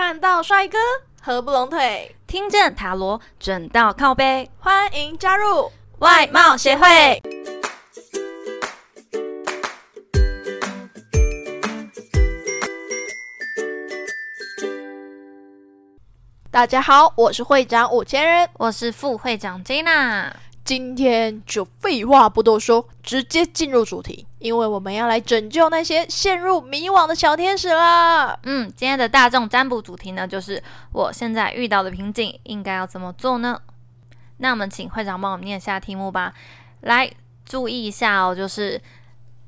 看到帅哥合不拢腿，听见塔罗准到靠背，欢迎加入外貌协会。大家好，我是会长五千人，我是副会长 Jina。今天就废话不多说，直接进入主题，因为我们要来拯救那些陷入迷惘的小天使啦。嗯，今天的大众占卜主题呢，就是我现在遇到的瓶颈应该要怎么做呢？那我们请会长帮我们念下题目吧。来，注意一下哦，就是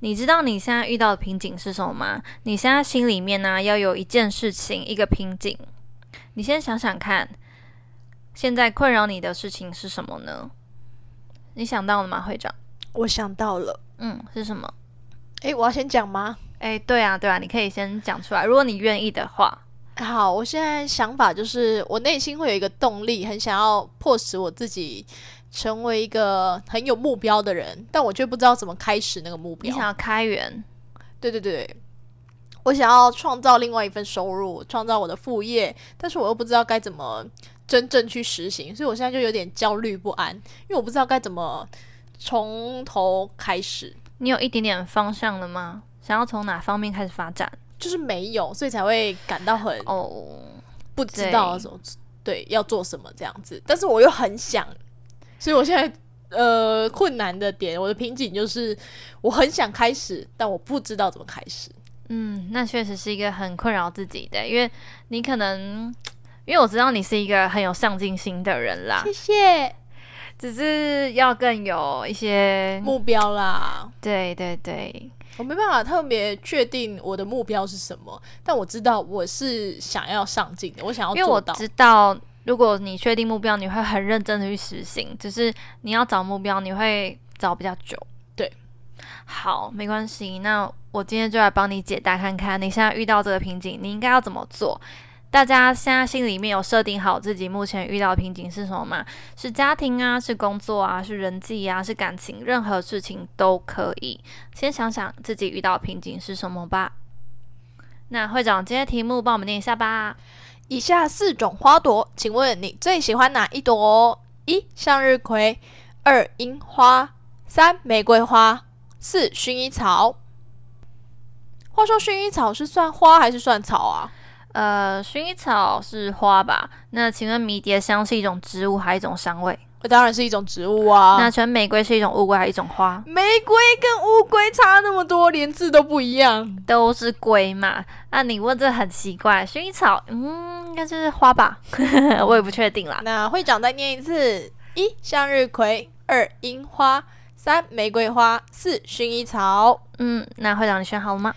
你知道你现在遇到的瓶颈是什么吗？你现在心里面呢，要有一件事情，一个瓶颈。你先想想看，现在困扰你的事情是什么呢？你想到了吗，会长？我想到了，嗯，是什么？诶，我要先讲吗？诶，对啊，对啊，你可以先讲出来，如果你愿意的话。好，我现在想法就是，我内心会有一个动力，很想要迫使我自己成为一个很有目标的人，但我却不知道怎么开始那个目标。你想要开源？对对对，我想要创造另外一份收入，创造我的副业，但是我又不知道该怎么。真正去实行，所以我现在就有点焦虑不安，因为我不知道该怎么从头开始。你有一点点方向了吗？想要从哪方面开始发展？就是没有，所以才会感到很哦，不知道什么对要做什么这样子。但是我又很想，所以我现在呃困难的点，我的瓶颈就是我很想开始，但我不知道怎么开始。嗯，那确实是一个很困扰自己的，因为你可能。因为我知道你是一个很有上进心的人啦，谢谢。只是要更有一些目标啦。对对对，我没办法特别确定我的目标是什么，但我知道我是想要上进的，我想要。因为我知道，如果你确定目标，你会很认真的去实行。只是你要找目标，你会找比较久。对，好，没关系。那我今天就来帮你解答看看，你现在遇到这个瓶颈，你应该要怎么做？大家现在心里面有设定好自己目前遇到的瓶颈是什么吗？是家庭啊，是工作啊，是人际啊，是感情，任何事情都可以。先想想自己遇到瓶颈是什么吧。那会长，今天题目帮我们念一下吧。以下四种花朵，请问你最喜欢哪一朵？一向日葵，二樱花，三玫瑰花，四薰衣草。话说，薰衣草是算花还是算草啊？呃，薰衣草是花吧？那请问迷迭香是一种植物还是一种香味？当然是一种植物啊。那全玫瑰是一种乌龟还是一种花？玫瑰跟乌龟差那么多，连字都不一样，都是龟嘛。那你问这很奇怪。薰衣草，嗯，应该就是花吧？我也不确定啦。那会长再念一次：一向日葵，二樱花，三玫瑰花，四薰衣草。嗯，那会长你选好了吗？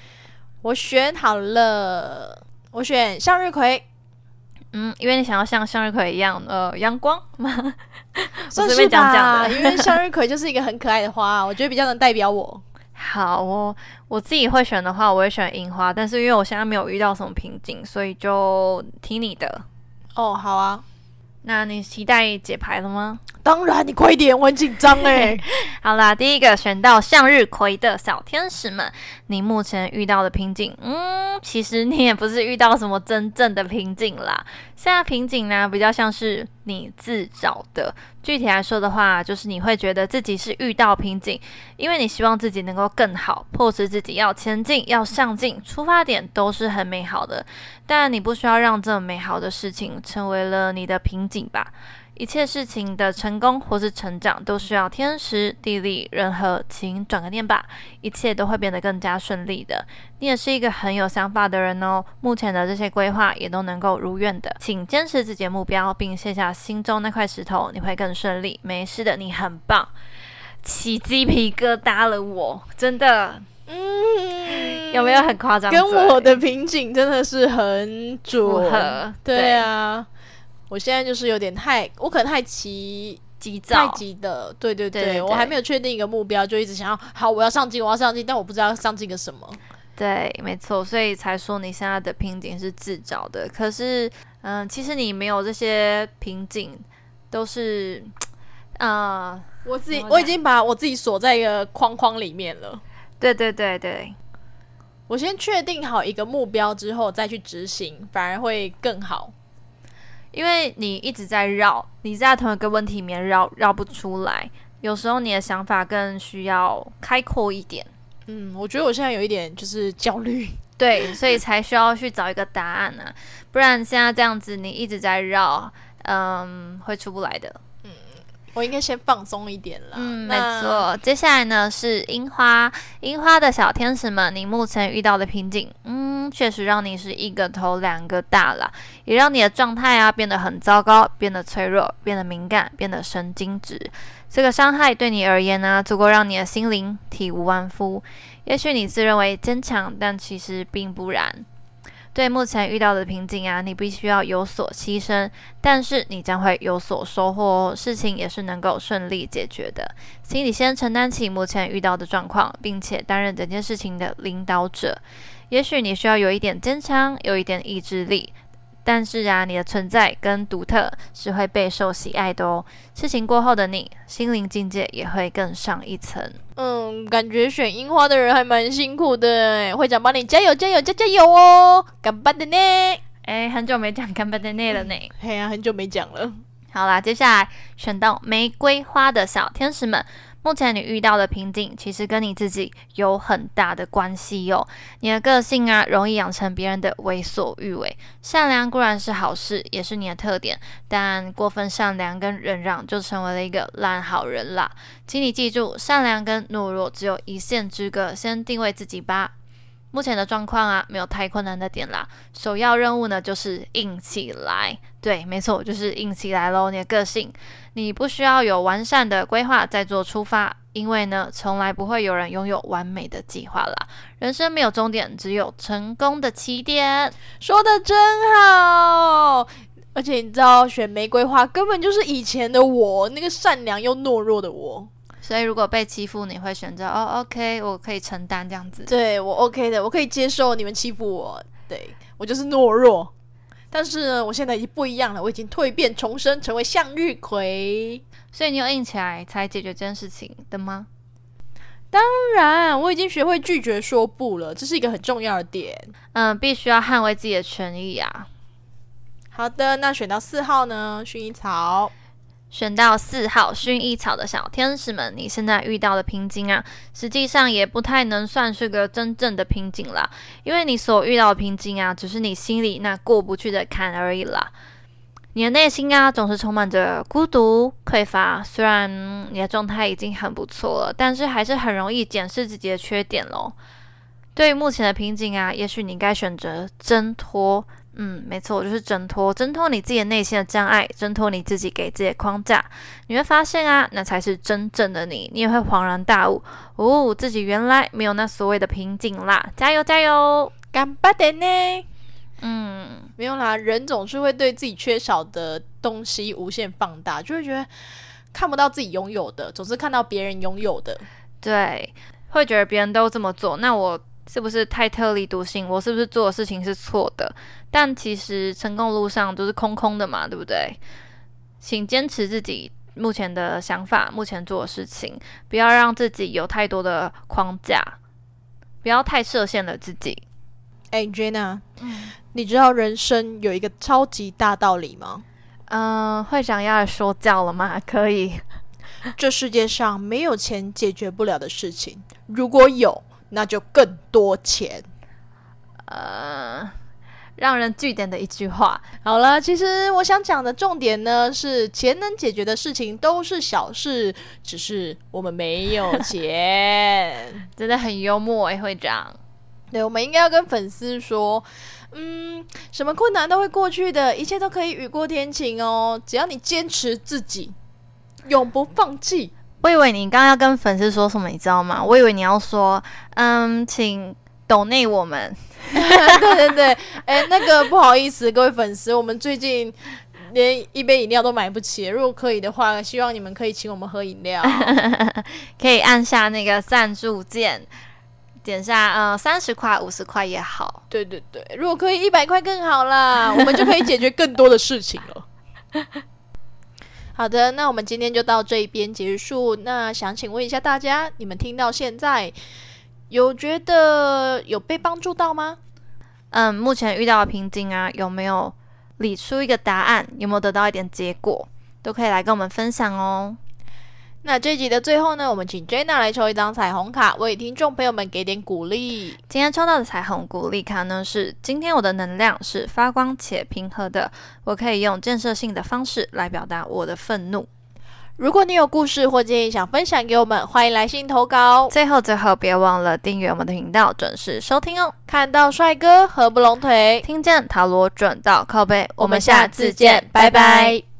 我选好了。我选向日葵，嗯，因为你想要像向日葵一样，呃，阳光吗？随便讲讲的，因为向日葵就是一个很可爱的花，我觉得比较能代表我。好，哦我自己会选的话，我会选樱花，但是因为我现在没有遇到什么瓶颈，所以就听你的。哦，好啊。那你期待解牌了吗？当然，你快点，我很紧张哎。好啦，第一个选到向日葵的小天使们，你目前遇到的瓶颈，嗯，其实你也不是遇到什么真正的瓶颈啦。现在瓶颈呢，比较像是你自找的。具体来说的话，就是你会觉得自己是遇到瓶颈，因为你希望自己能够更好，迫使自己要前进、要上进，出发点都是很美好的。但你不需要让这美好的事情成为了你的瓶颈吧。一切事情的成功或是成长，都需要天时地利人和，请转个念吧，一切都会变得更加顺利的。你也是一个很有想法的人哦，目前的这些规划也都能够如愿的。请坚持自己的目标，并卸下心中那块石头，你会更顺利。没事的，你很棒，起鸡皮疙瘩了，我真的，嗯，有没有很夸张？跟我的瓶颈真的是很符合，对啊。我现在就是有点太，我可能太急急躁，太急的，对对对，我还没有确定一个目标，就一直想要好，我要上进，我要上进，但我不知道上进个什么。对，没错，所以才说你现在的瓶颈是自找的。可是，嗯，其实你没有这些瓶颈，都是，啊，我自己我已经把我自己锁在一个框框里面了。对对对对，我先确定好一个目标之后再去执行，反而会更好。因为你一直在绕，你在同一个问题里面绕绕不出来。有时候你的想法更需要开阔一点。嗯，我觉得我现在有一点就是焦虑，对，所以才需要去找一个答案呢。不然现在这样子，你一直在绕，嗯，会出不来的。嗯我应该先放松一点了。嗯，没错。接下来呢是樱花，樱花的小天使们，你目前遇到的瓶颈，嗯，确实让你是一个头两个大了，也让你的状态啊变得很糟糕，变得脆弱，变得敏感，变得神经质。这个伤害对你而言呢，足够让你的心灵体无完肤。也许你自认为坚强，但其实并不然。对目前遇到的瓶颈啊，你必须要有所牺牲，但是你将会有所收获哦。事情也是能够顺利解决的，请你先承担起目前遇到的状况，并且担任整件事情的领导者。也许你需要有一点坚强，有一点意志力。但是啊，你的存在跟独特是会备受喜爱的哦。事情过后的你，心灵境界也会更上一层。嗯，感觉选樱花的人还蛮辛苦的。会长帮你加油加油加加油哦，干巴的呢？哎，很久没讲干巴的呢了呢。嘿呀，很久没讲了。好啦，接下来选到玫瑰花的小天使们。目前你遇到的瓶颈，其实跟你自己有很大的关系哟。你的个性啊，容易养成别人的为所欲为。善良固然是好事，也是你的特点，但过分善良跟忍让，就成为了一个烂好人啦。请你记住，善良跟懦弱只有一线之隔，先定位自己吧。目前的状况啊，没有太困难的点啦。首要任务呢，就是硬起来。对，没错，就是硬起来喽。你的个性，你不需要有完善的规划再做出发，因为呢，从来不会有人拥有完美的计划啦。人生没有终点，只有成功的起点。说的真好，而且你知道，选玫瑰花根本就是以前的我，那个善良又懦弱的我。所以，如果被欺负，你会选择哦，OK，我可以承担这样子。对我 OK 的，我可以接受你们欺负我。对我就是懦弱，但是呢，我现在已经不一样了，我已经蜕变重生，成为向日葵。所以你有硬起来才解决这件事情的吗？当然，我已经学会拒绝说不了，这是一个很重要的点。嗯，必须要捍卫自己的权益啊。好的，那选到四号呢？薰衣草。选到四号薰衣草的小天使们，你现在遇到的瓶颈啊，实际上也不太能算是个真正的瓶颈啦，因为你所遇到的瓶颈啊，只是你心里那过不去的坎而已啦。你的内心啊，总是充满着孤独、匮乏。虽然你的状态已经很不错了，但是还是很容易检视自己的缺点喽。对于目前的瓶颈啊，也许你应该选择挣脱。嗯，没错，就是挣脱，挣脱你自己的内心的障碍，挣脱你自己给自己的框架，你会发现啊，那才是真正的你，你也会恍然大悟，哦，自己原来没有那所谓的瓶颈啦，加油加油，干巴的呢？嗯，没有啦，人总是会对自己缺少的东西无限放大，就会觉得看不到自己拥有的，总是看到别人拥有的，对，会觉得别人都这么做，那我。是不是太特立独行？我是不是做的事情是错的？但其实成功路上都是空空的嘛，对不对？请坚持自己目前的想法，目前做的事情，不要让自己有太多的框架，不要太设限了自己。哎，Jenna，你知道人生有一个超级大道理吗？嗯，会长要说教了吗？可以。这世界上没有钱解决不了的事情，如果有。那就更多钱，呃，让人据点的一句话。好了，其实我想讲的重点呢，是钱能解决的事情都是小事，只是我们没有钱。真的很幽默哎，会长。对，我们应该要跟粉丝说，嗯，什么困难都会过去的，一切都可以雨过天晴哦，只要你坚持自己，永不放弃。我以为你刚刚要跟粉丝说什么，你知道吗？我以为你要说，嗯，请抖内我们。对对对，哎，那个不好意思，各位粉丝，我们最近连一杯饮料都买不起。如果可以的话，希望你们可以请我们喝饮料。可以按下那个赞助键，点下呃三十块、五十块也好。对对对，如果可以一百块更好啦，我们就可以解决更多的事情了。好的，那我们今天就到这一边结束。那想请问一下大家，你们听到现在有觉得有被帮助到吗？嗯，目前遇到的瓶颈啊，有没有理出一个答案？有没有得到一点结果？都可以来跟我们分享哦。那这集的最后呢，我们请 Jenna 来抽一张彩虹卡，为听众朋友们给点鼓励。今天抽到的彩虹鼓励卡呢，是今天我的能量是发光且平和的，我可以用建设性的方式来表达我的愤怒。如果你有故事或建议想分享给我们，欢迎来信投稿。最后最后，别忘了订阅我们的频道，准时收听哦。看到帅哥合不拢腿，听见塔罗准到靠背，我们下次见，拜拜。